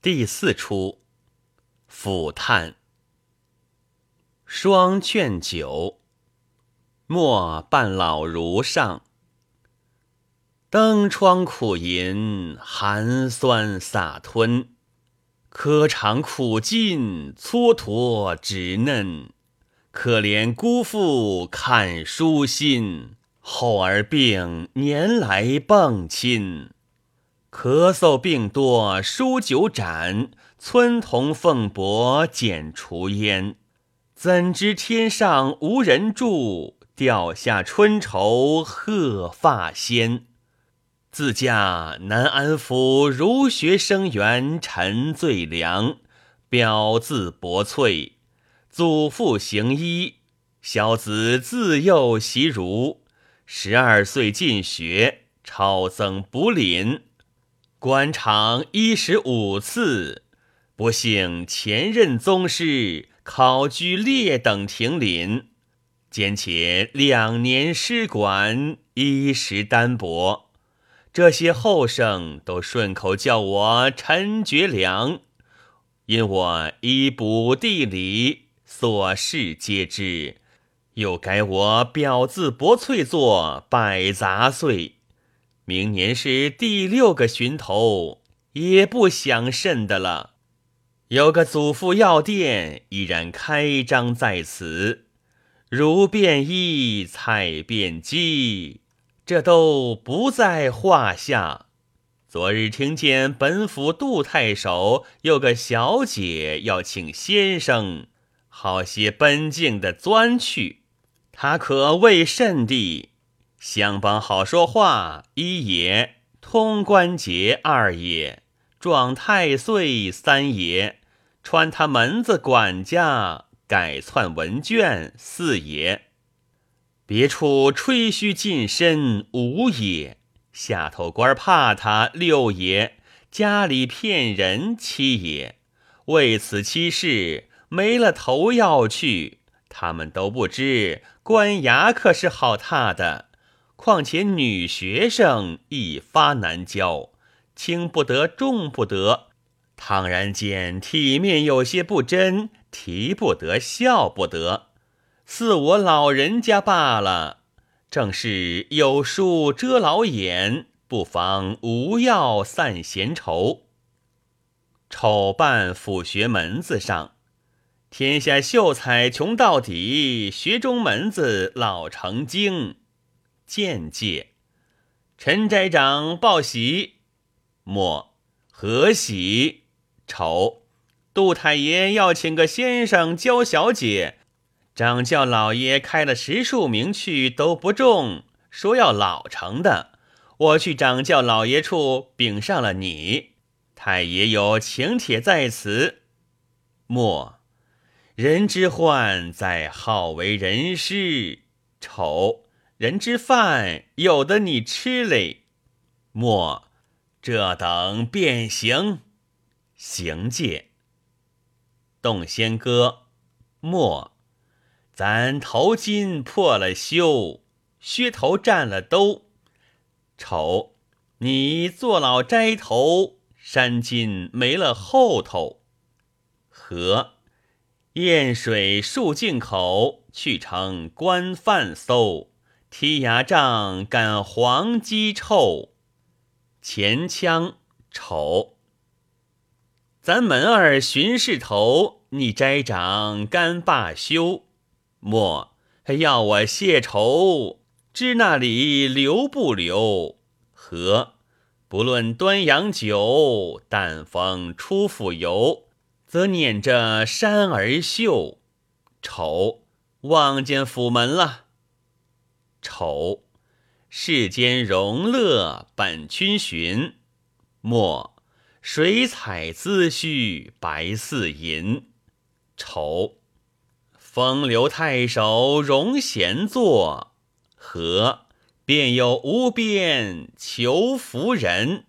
第四出，抚叹。双劝酒，莫伴老儒上。登窗苦吟，寒酸洒吞。科长苦尽，蹉跎稚嫩。可怜姑父看书心，后儿病年来傍亲。咳嗽病多书酒盏，村童凤帛剪除烟。怎知天上无人住，掉下春愁鹤发仙。自家南安府儒学生员陈最良，表字伯翠，祖父行医，小子自幼习儒，十二岁进学，超增补廪。官场一十五次，不幸前任宗师考居列等廷廪，兼且两年师管，衣食单薄。这些后生都顺口叫我陈觉良，因我衣卜地理，所事皆知，又改我表字薄翠作百杂碎。明年是第六个寻头，也不想甚的了。有个祖父药店，依然开张在此。如便衣，菜便鸡，这都不在话下。昨日听见本府杜太守有个小姐要请先生，好些奔径的钻去，他可谓甚地？相帮好说话，一也；通关节，二也；撞太岁，三也；穿他门子管家，改窜文卷，四也；别处吹嘘近身，五也；下头官怕他，六也；家里骗人，七也。为此七事，没了头要去，他们都不知官衙可是好踏的。况且女学生一发难教，轻不得，重不得。倘然间体面有些不真，提不得，笑不得，似我老人家罢了。正是有书遮老眼，不妨无药散闲愁。丑办府学门子上，天下秀才穷到底，学中门子老成精。见介，陈斋长报喜。莫何喜？丑，杜太爷要请个先生教小姐，掌教老爷开了十数名去都不中，说要老成的。我去掌教老爷处禀上了你，太爷有请帖在此。莫人之患在好为人师。丑。人之饭有的你吃嘞，莫这等变形行戒。动仙歌，莫咱头巾破了修，靴头占了兜。丑，你坐老斋头，山巾没了后头。和燕水漱进口，去成官饭搜。踢牙杖赶黄鸡臭，前腔丑。咱门儿巡视头，你斋长干罢休。莫要我谢愁，知那里留不留？和不论端阳酒，但逢出府游，则念着山儿秀。丑望见府门了。丑，世间荣乐本君寻。莫，水彩资虚白似银。丑，风流太守容闲坐。和，便有无边求福人。